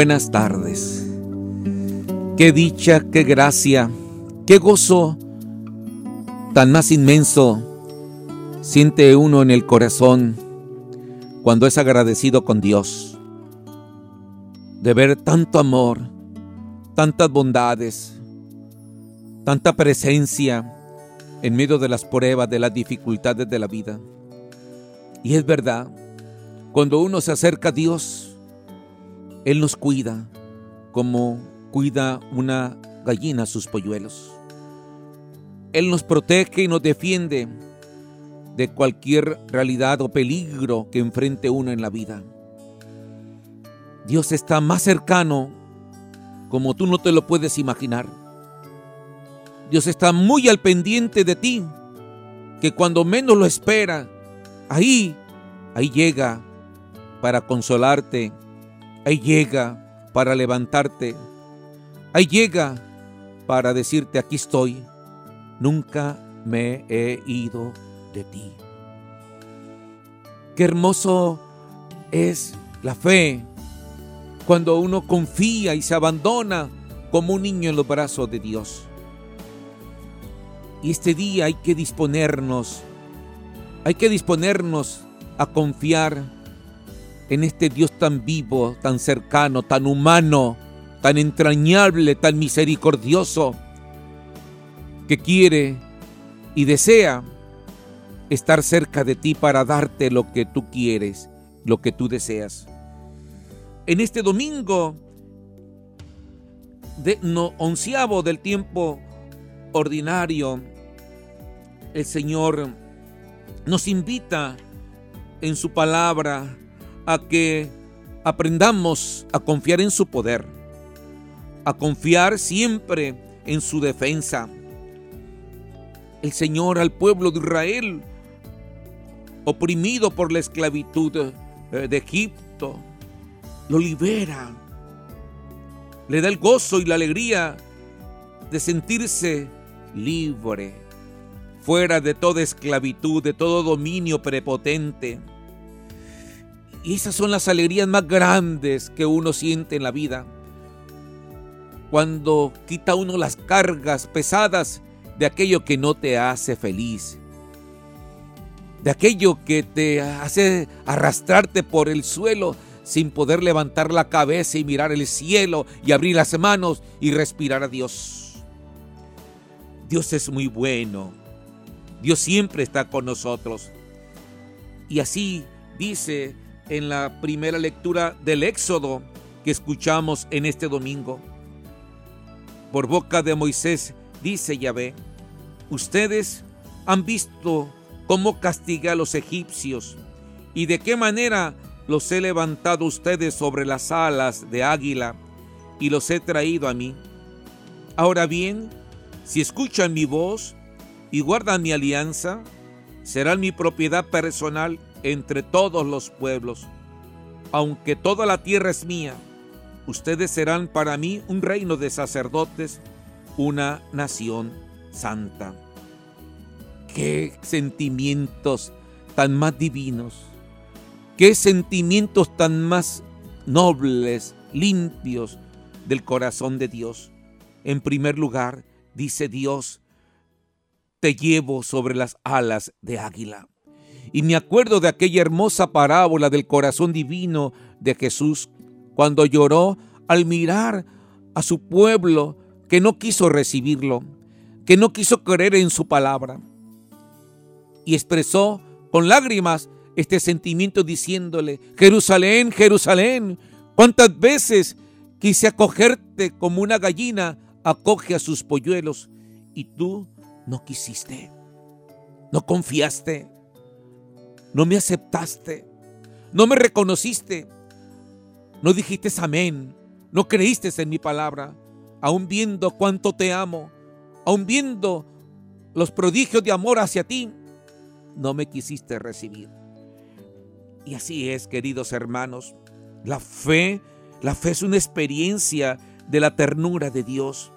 buenas tardes. Qué dicha, qué gracia, qué gozo tan más inmenso siente uno en el corazón cuando es agradecido con Dios. De ver tanto amor, tantas bondades, tanta presencia en medio de las pruebas, de las dificultades de la vida. Y es verdad, cuando uno se acerca a Dios, Él nos cuida como cuida una gallina a sus polluelos. Él nos protege y nos defiende de cualquier realidad o peligro que enfrente uno en la vida. Dios está más cercano como tú no te lo puedes imaginar. Dios está muy al pendiente de ti, que cuando menos lo espera, ahí, ahí llega para consolarte, ahí llega para levantarte, ahí llega para decirte aquí estoy, nunca me he ido de ti. Qué hermoso es la fe cuando uno confía y se abandona como un niño en los brazos de Dios. Y este día hay que disponernos, hay que disponernos a confiar en este Dios tan vivo, tan cercano, tan humano, tan entrañable, tan misericordioso, que quiere y desea estar cerca de ti para darte lo que tú quieres, lo que tú deseas. En este domingo de, no, onceavo del tiempo ordinario, el Señor nos invita en su palabra a que aprendamos a confiar en su poder, a confiar siempre en su defensa. El Señor al pueblo de Israel, oprimido por la esclavitud eh, de Egipto, lo libera, le da el gozo y la alegría de sentirse libre, fuera de toda esclavitud, de todo dominio prepotente. Y esas son las alegrías más grandes que uno siente en la vida. Cuando quita uno las cargas pesadas de aquello que no te hace feliz. De aquello que te hace arrastrarte por el suelo sin poder levantar la cabeza y mirar el cielo y abrir las manos y respirar a Dios. Dios es muy bueno. Dios siempre está con nosotros. Y así dice en la primera lectura del Éxodo que escuchamos en este domingo. Por boca de Moisés dice Yahvé, ustedes han visto cómo castiga a los egipcios y de qué manera los he levantado ustedes sobre las alas de águila y los he traído a mí. Ahora bien, si escuchan mi voz y guardan mi alianza, serán mi propiedad personal entre todos los pueblos. Aunque toda la tierra es mía, ustedes serán para mí un reino de sacerdotes, una nación santa. Qué sentimientos tan más divinos, qué sentimientos tan más nobles, limpios del corazón de Dios. En primer lugar, dice Dios, te llevo sobre las alas de águila. Y me acuerdo de aquella hermosa parábola del corazón divino de Jesús cuando lloró al mirar a su pueblo que no quiso recibirlo, que no quiso creer en su palabra. Y expresó con lágrimas este sentimiento diciéndole, Jerusalén, Jerusalén, ¿cuántas veces quise acogerte como una gallina acoge a sus polluelos y tú no quisiste, no confiaste, no me aceptaste, no me reconociste, no dijiste amén, no creíste en mi palabra, aun viendo cuánto te amo, aun viendo los prodigios de amor hacia ti, no me quisiste recibir. Y así es, queridos hermanos, la fe, la fe es una experiencia de la ternura de Dios.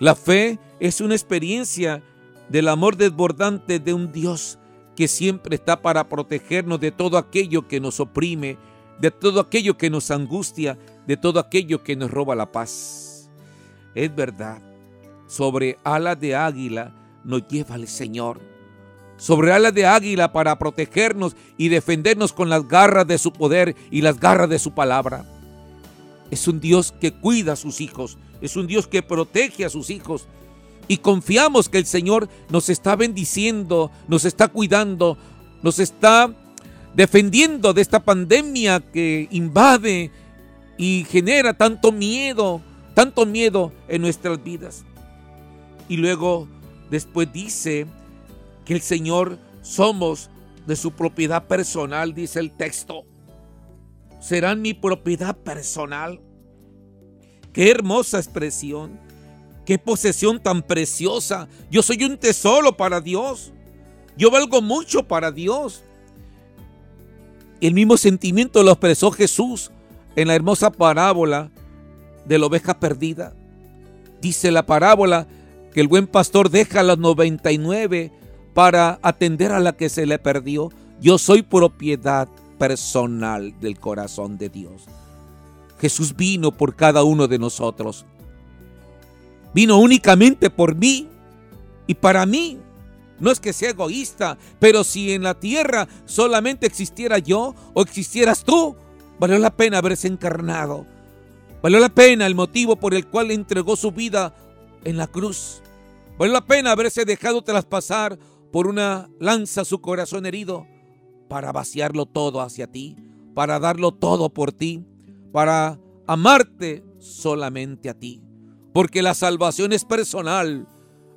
La fe es una experiencia del amor desbordante de un Dios que siempre está para protegernos de todo aquello que nos oprime, de todo aquello que nos angustia, de todo aquello que nos roba la paz. Es verdad, sobre alas de águila nos lleva el Señor. Sobre alas de águila para protegernos y defendernos con las garras de su poder y las garras de su palabra. Es un Dios que cuida a sus hijos, es un Dios que protege a sus hijos. Y confiamos que el Señor nos está bendiciendo, nos está cuidando, nos está defendiendo de esta pandemia que invade y genera tanto miedo, tanto miedo en nuestras vidas. Y luego después dice que el Señor somos de su propiedad personal, dice el texto. Serán mi propiedad personal. Qué hermosa expresión. Qué posesión tan preciosa. Yo soy un tesoro para Dios. Yo valgo mucho para Dios. El mismo sentimiento lo expresó Jesús en la hermosa parábola de la oveja perdida. Dice la parábola que el buen pastor deja a las 99 para atender a la que se le perdió. Yo soy propiedad personal del corazón de Dios. Jesús vino por cada uno de nosotros. Vino únicamente por mí y para mí. No es que sea egoísta, pero si en la tierra solamente existiera yo o existieras tú, valió la pena haberse encarnado. Valió la pena el motivo por el cual entregó su vida en la cruz. Valió la pena haberse dejado traspasar por una lanza su corazón herido para vaciarlo todo hacia ti, para darlo todo por ti, para amarte solamente a ti. Porque la salvación es personal,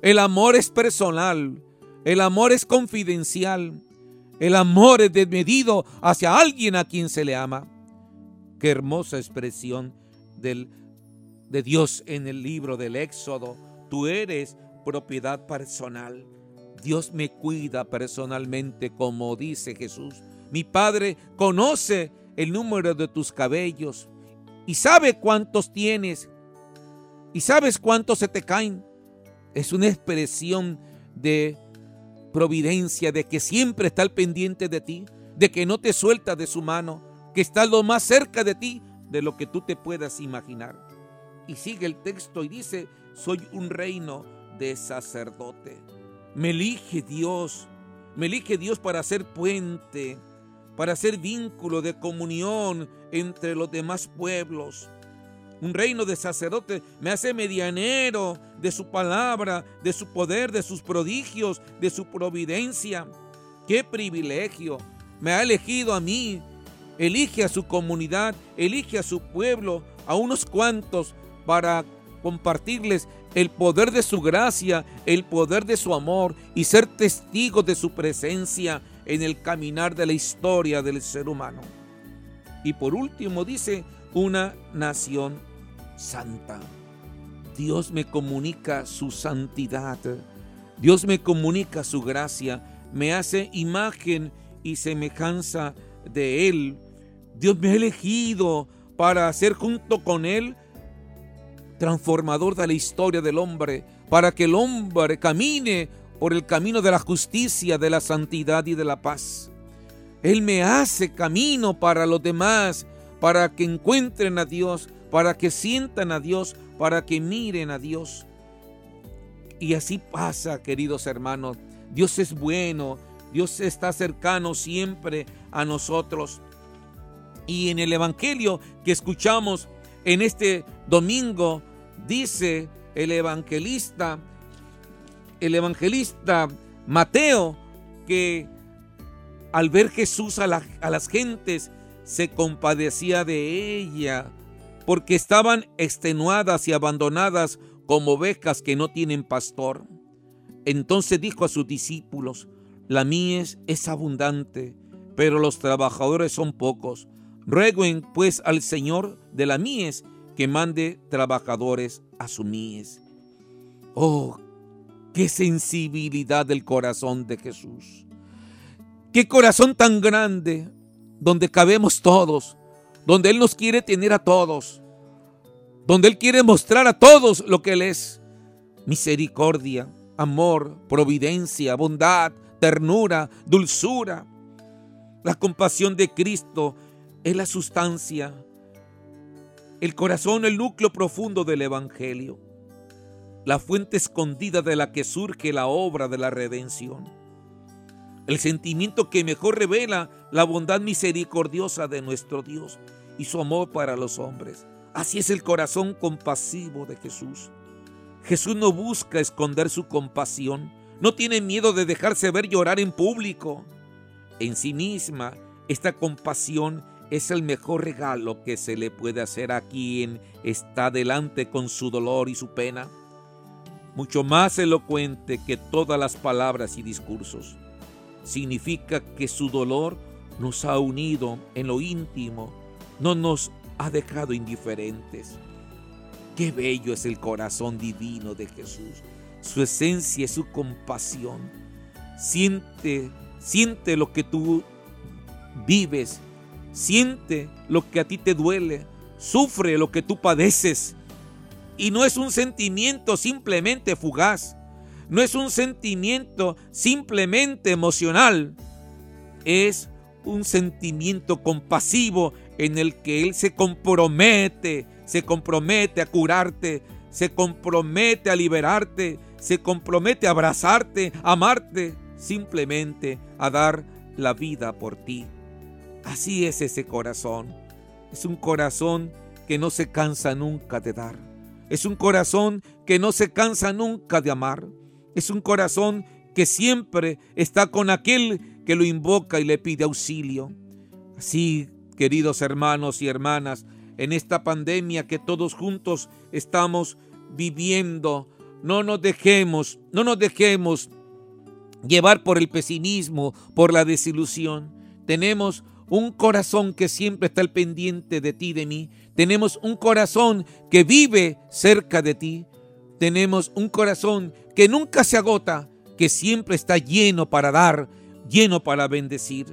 el amor es personal, el amor es confidencial. El amor es desmedido hacia alguien a quien se le ama. Qué hermosa expresión del, de Dios en el libro del Éxodo. Tú eres propiedad personal. Dios me cuida personalmente como dice Jesús. Mi Padre conoce el número de tus cabellos y sabe cuántos tienes y sabes cuántos se te caen. Es una expresión de providencia, de que siempre está al pendiente de ti, de que no te suelta de su mano, que está lo más cerca de ti de lo que tú te puedas imaginar. Y sigue el texto y dice, soy un reino de sacerdote. Me elige Dios, me elige Dios para ser puente, para ser vínculo de comunión entre los demás pueblos un reino de sacerdotes, me hace medianero de su palabra, de su poder, de sus prodigios, de su providencia. ¡Qué privilegio! Me ha elegido a mí, elige a su comunidad, elige a su pueblo, a unos cuantos, para compartirles el poder de su gracia, el poder de su amor y ser testigos de su presencia en el caminar de la historia del ser humano. Y por último dice, una nación santa. Dios me comunica su santidad. Dios me comunica su gracia. Me hace imagen y semejanza de Él. Dios me ha elegido para ser junto con Él transformador de la historia del hombre, para que el hombre camine por el camino de la justicia, de la santidad y de la paz. Él me hace camino para los demás, para que encuentren a Dios, para que sientan a Dios, para que miren a Dios. Y así pasa, queridos hermanos. Dios es bueno, Dios está cercano siempre a nosotros. Y en el Evangelio que escuchamos en este domingo, dice el evangelista, el evangelista Mateo, que al ver Jesús a, a las gentes, se compadecía de ella porque estaban extenuadas y abandonadas como ovejas que no tienen pastor. Entonces dijo a sus discípulos, la mies es abundante, pero los trabajadores son pocos. Rueguen pues al Señor de la mies que mande trabajadores a su mies. Oh, qué sensibilidad del corazón de Jesús. Qué corazón tan grande donde cabemos todos donde Él nos quiere tener a todos, donde Él quiere mostrar a todos lo que Él es. Misericordia, amor, providencia, bondad, ternura, dulzura. La compasión de Cristo es la sustancia, el corazón, el núcleo profundo del Evangelio, la fuente escondida de la que surge la obra de la redención, el sentimiento que mejor revela la bondad misericordiosa de nuestro Dios y su amor para los hombres. Así es el corazón compasivo de Jesús. Jesús no busca esconder su compasión, no tiene miedo de dejarse ver llorar en público. En sí misma, esta compasión es el mejor regalo que se le puede hacer a quien está delante con su dolor y su pena. Mucho más elocuente que todas las palabras y discursos. Significa que su dolor nos ha unido en lo íntimo, no nos ha dejado indiferentes. Qué bello es el corazón divino de Jesús, su esencia y su compasión. Siente, siente lo que tú vives Siente lo que a ti te duele, sufre lo que tú padeces. Y no es un sentimiento simplemente fugaz, no es un sentimiento simplemente emocional, es un sentimiento compasivo en el que Él se compromete, se compromete a curarte, se compromete a liberarte, se compromete a abrazarte, a amarte, simplemente a dar la vida por ti. Así es ese corazón. Es un corazón que no se cansa nunca de dar. Es un corazón que no se cansa nunca de amar. Es un corazón que siempre está con aquel que lo invoca y le pide auxilio. Así, queridos hermanos y hermanas, en esta pandemia que todos juntos estamos viviendo, no nos dejemos, no nos dejemos llevar por el pesimismo, por la desilusión. Tenemos un corazón que siempre está al pendiente de ti, de mí. Tenemos un corazón que vive cerca de ti. Tenemos un corazón que nunca se agota, que siempre está lleno para dar, lleno para bendecir.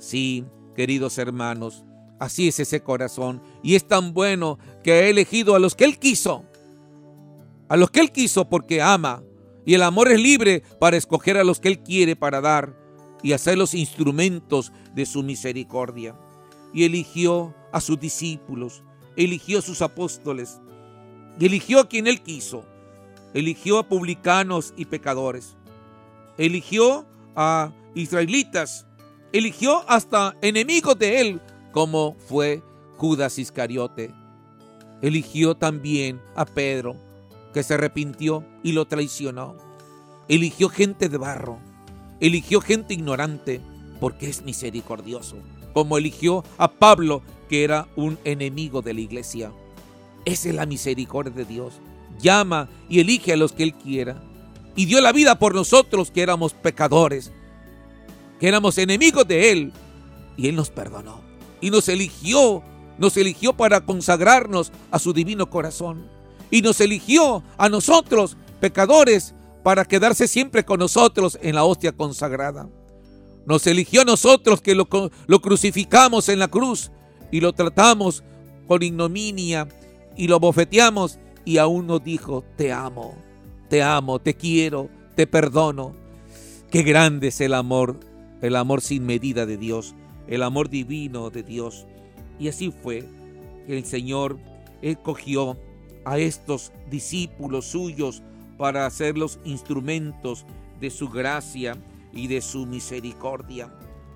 Sí, queridos hermanos, así es ese corazón. Y es tan bueno que ha elegido a los que Él quiso. A los que Él quiso porque ama. Y el amor es libre para escoger a los que Él quiere para dar y hacer los instrumentos de su misericordia. Y eligió a sus discípulos, eligió a sus apóstoles, eligió a quien él quiso. Eligió a publicanos y pecadores. Eligió a israelitas. Eligió hasta enemigos de él, como fue Judas Iscariote. Eligió también a Pedro, que se arrepintió y lo traicionó. Eligió gente de barro Eligió gente ignorante porque es misericordioso, como eligió a Pablo, que era un enemigo de la iglesia. Esa es la misericordia de Dios. Llama y elige a los que Él quiera. Y dio la vida por nosotros que éramos pecadores, que éramos enemigos de Él. Y Él nos perdonó. Y nos eligió, nos eligió para consagrarnos a su divino corazón. Y nos eligió a nosotros, pecadores, para quedarse siempre con nosotros en la hostia consagrada. Nos eligió a nosotros que lo, lo crucificamos en la cruz y lo tratamos con ignominia y lo bofeteamos y aún nos dijo, te amo, te amo, te quiero, te perdono. Qué grande es el amor, el amor sin medida de Dios, el amor divino de Dios. Y así fue que el Señor escogió a estos discípulos suyos para hacer los instrumentos de su gracia y de su misericordia,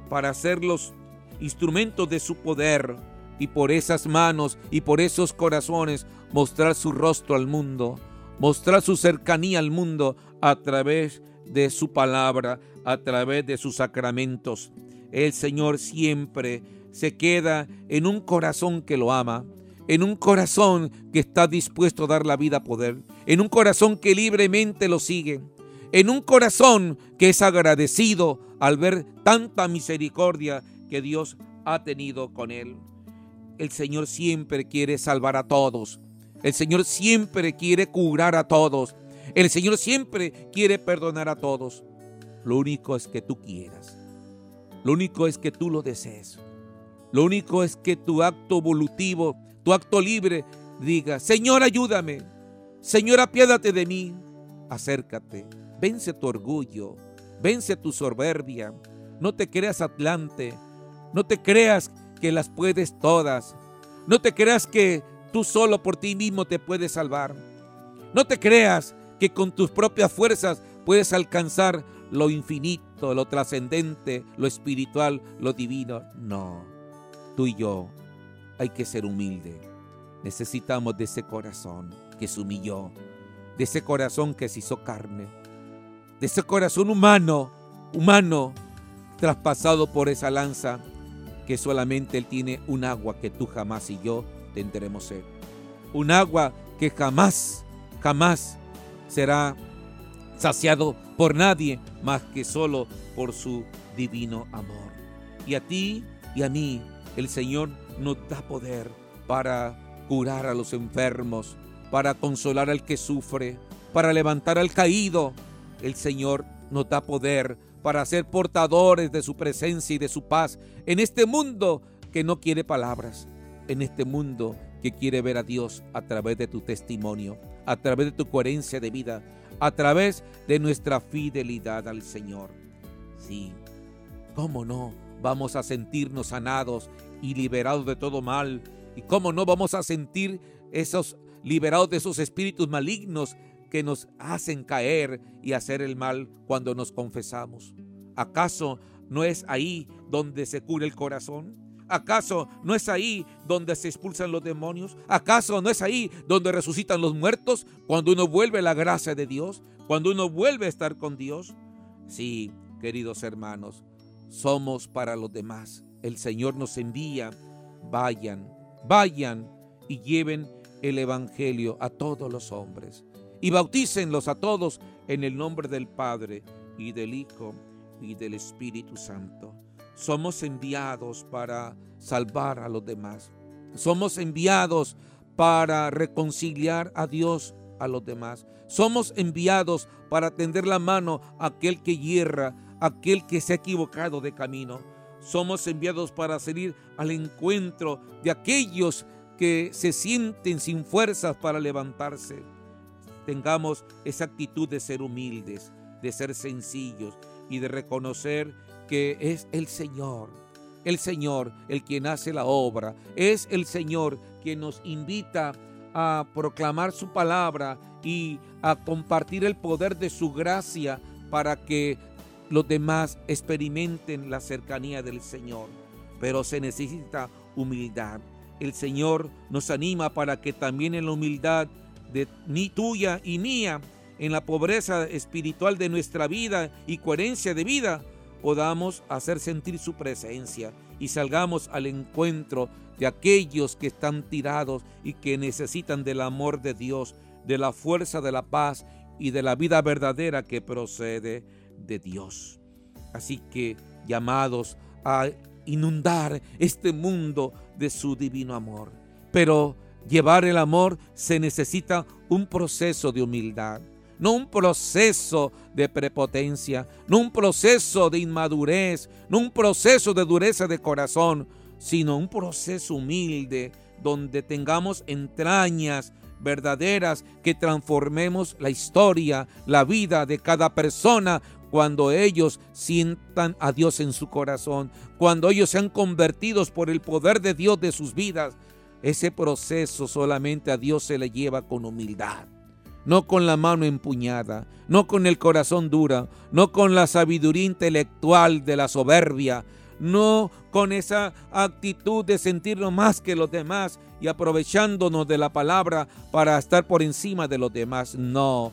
para hacer los instrumentos de su poder y por esas manos y por esos corazones mostrar su rostro al mundo, mostrar su cercanía al mundo a través de su palabra, a través de sus sacramentos. El Señor siempre se queda en un corazón que lo ama, en un corazón que está dispuesto a dar la vida a poder, en un corazón que libremente lo sigue, en un corazón que es agradecido al ver tanta misericordia que Dios ha tenido con él. El Señor siempre quiere salvar a todos. El Señor siempre quiere curar a todos. El Señor siempre quiere perdonar a todos. Lo único es que tú quieras. Lo único es que tú lo desees. Lo único es que tu acto volutivo tu acto libre, diga, Señor, ayúdame. Señor, apiádate de mí. Acércate, vence tu orgullo, vence tu soberbia. No te creas atlante, no te creas que las puedes todas. No te creas que tú solo por ti mismo te puedes salvar. No te creas que con tus propias fuerzas puedes alcanzar lo infinito, lo trascendente, lo espiritual, lo divino. No, tú y yo hay que ser humilde. Necesitamos de ese corazón que se humilló, de ese corazón que se hizo carne, de ese corazón humano, humano, traspasado por esa lanza, que solamente Él tiene un agua que tú jamás y yo tendremos sed. Un agua que jamás, jamás será saciado por nadie más que solo por su divino amor. Y a ti y a mí el Señor nos da poder para curar a los enfermos, para consolar al que sufre, para levantar al caído. El Señor nos da poder para ser portadores de su presencia y de su paz en este mundo que no quiere palabras, en este mundo que quiere ver a Dios a través de tu testimonio, a través de tu coherencia de vida, a través de nuestra fidelidad al Señor. Sí, ¿cómo no? Vamos a sentirnos sanados y liberados de todo mal. ¿Y cómo no vamos a sentir esos liberados de esos espíritus malignos que nos hacen caer y hacer el mal cuando nos confesamos? ¿Acaso no es ahí donde se cura el corazón? ¿Acaso no es ahí donde se expulsan los demonios? ¿Acaso no es ahí donde resucitan los muertos? Cuando uno vuelve la gracia de Dios, cuando uno vuelve a estar con Dios. Sí, queridos hermanos, somos para los demás. El Señor nos envía. Vayan, vayan y lleven el Evangelio a todos los hombres. Y bautícenlos a todos en el nombre del Padre y del Hijo y del Espíritu Santo. Somos enviados para salvar a los demás. Somos enviados para reconciliar a Dios a los demás. Somos enviados para tender la mano a aquel que hierra, aquel que se ha equivocado de camino. Somos enviados para salir al encuentro de aquellos que se sienten sin fuerzas para levantarse. Tengamos esa actitud de ser humildes, de ser sencillos y de reconocer que es el Señor, el Señor el quien hace la obra, es el Señor quien nos invita a proclamar su palabra y a compartir el poder de su gracia para que los demás experimenten la cercanía del Señor. Pero se necesita humildad. El Señor nos anima para que también en la humildad de ni tuya y mía, en la pobreza espiritual de nuestra vida y coherencia de vida, podamos hacer sentir su presencia y salgamos al encuentro de aquellos que están tirados y que necesitan del amor de Dios, de la fuerza de la paz y de la vida verdadera que procede de Dios. Así que llamados a inundar este mundo de su divino amor. Pero llevar el amor se necesita un proceso de humildad no un proceso de prepotencia, no un proceso de inmadurez, no un proceso de dureza de corazón, sino un proceso humilde donde tengamos entrañas verdaderas que transformemos la historia, la vida de cada persona cuando ellos sientan a Dios en su corazón, cuando ellos sean convertidos por el poder de Dios de sus vidas. Ese proceso solamente a Dios se le lleva con humildad no con la mano empuñada, no con el corazón duro, no con la sabiduría intelectual de la soberbia, no con esa actitud de sentirnos más que los demás y aprovechándonos de la palabra para estar por encima de los demás. No,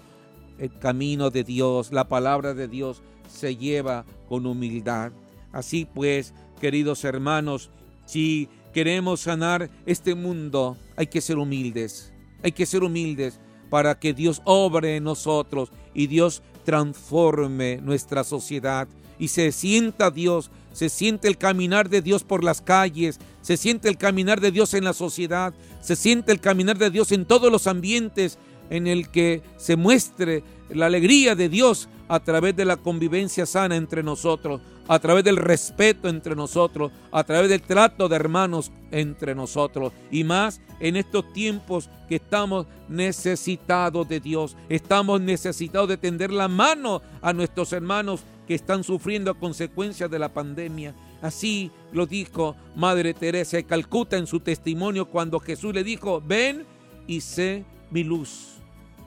el camino de Dios, la palabra de Dios se lleva con humildad. Así pues, queridos hermanos, si queremos sanar este mundo, hay que ser humildes, hay que ser humildes para que Dios obre en nosotros y Dios transforme nuestra sociedad y se sienta Dios, se siente el caminar de Dios por las calles, se siente el caminar de Dios en la sociedad, se siente el caminar de Dios en todos los ambientes en el que se muestre la alegría de Dios a través de la convivencia sana entre nosotros, a través del respeto entre nosotros, a través del trato de hermanos entre nosotros. Y más en estos tiempos que estamos necesitados de Dios, estamos necesitados de tender la mano a nuestros hermanos que están sufriendo a consecuencia de la pandemia. Así lo dijo Madre Teresa de Calcuta en su testimonio cuando Jesús le dijo, ven y sé mi luz.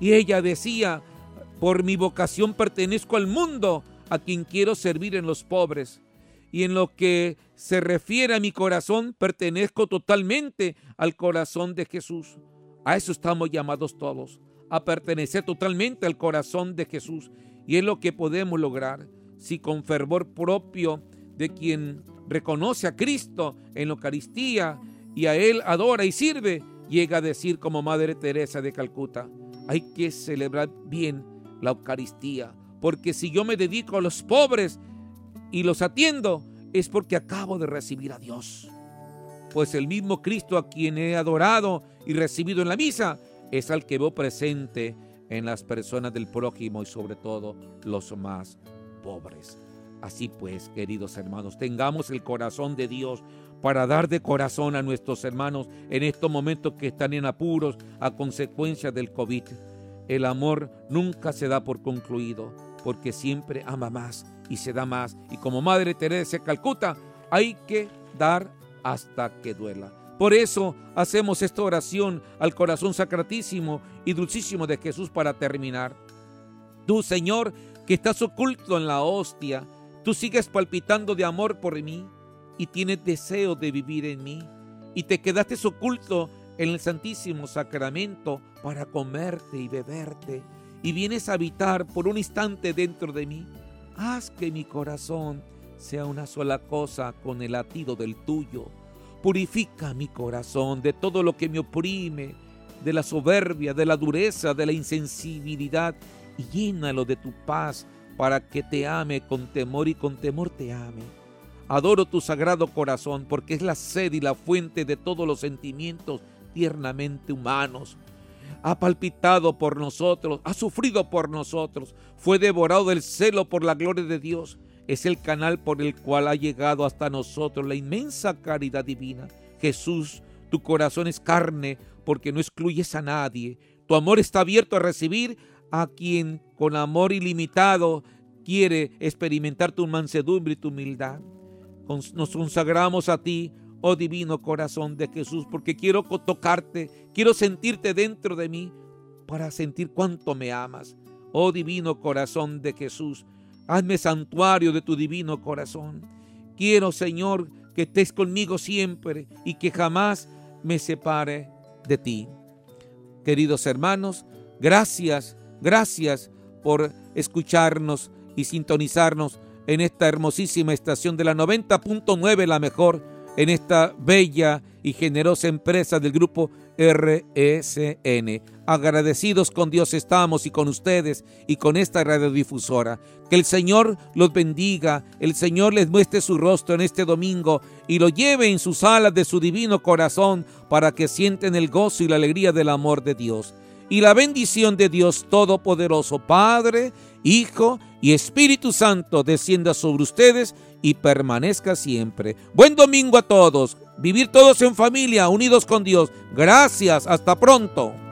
Y ella decía, por mi vocación pertenezco al mundo, a quien quiero servir en los pobres. Y en lo que se refiere a mi corazón, pertenezco totalmente al corazón de Jesús. A eso estamos llamados todos, a pertenecer totalmente al corazón de Jesús. Y es lo que podemos lograr si con fervor propio de quien reconoce a Cristo en la Eucaristía y a Él adora y sirve, llega a decir como Madre Teresa de Calcuta, hay que celebrar bien la Eucaristía, porque si yo me dedico a los pobres y los atiendo, es porque acabo de recibir a Dios. Pues el mismo Cristo a quien he adorado y recibido en la misa es al que veo presente en las personas del prójimo y sobre todo los más pobres. Así pues, queridos hermanos, tengamos el corazón de Dios para dar de corazón a nuestros hermanos en estos momentos que están en apuros a consecuencia del COVID. El amor nunca se da por concluido, porque siempre ama más y se da más. Y como Madre Teresa de Calcuta, hay que dar hasta que duela. Por eso hacemos esta oración al corazón sacratísimo y dulcísimo de Jesús para terminar. Tú, Señor, que estás oculto en la hostia, Tú sigues palpitando de amor por mí y tienes deseo de vivir en mí y te quedaste oculto en el Santísimo Sacramento para comerte y beberte y vienes a habitar por un instante dentro de mí. Haz que mi corazón sea una sola cosa con el latido del tuyo. Purifica mi corazón de todo lo que me oprime, de la soberbia, de la dureza, de la insensibilidad y llénalo de tu paz para que te ame con temor y con temor te ame. Adoro tu sagrado corazón porque es la sed y la fuente de todos los sentimientos tiernamente humanos. Ha palpitado por nosotros, ha sufrido por nosotros, fue devorado del celo por la gloria de Dios. Es el canal por el cual ha llegado hasta nosotros la inmensa caridad divina. Jesús, tu corazón es carne porque no excluyes a nadie. Tu amor está abierto a recibir a quien con amor ilimitado quiere experimentar tu mansedumbre y tu humildad. Nos consagramos a ti, oh divino corazón de Jesús, porque quiero tocarte, quiero sentirte dentro de mí para sentir cuánto me amas. Oh divino corazón de Jesús, hazme santuario de tu divino corazón. Quiero, Señor, que estés conmigo siempre y que jamás me separe de ti. Queridos hermanos, gracias Gracias por escucharnos y sintonizarnos en esta hermosísima estación de la 90.9, la mejor, en esta bella y generosa empresa del grupo RSN. Agradecidos con Dios estamos y con ustedes y con esta radiodifusora. Que el Señor los bendiga, el Señor les muestre su rostro en este domingo y lo lleve en sus alas de su divino corazón para que sienten el gozo y la alegría del amor de Dios y la bendición de Dios Todopoderoso, Padre, Hijo y Espíritu Santo descienda sobre ustedes y permanezca siempre. Buen domingo a todos. Vivir todos en familia, unidos con Dios. Gracias. Hasta pronto.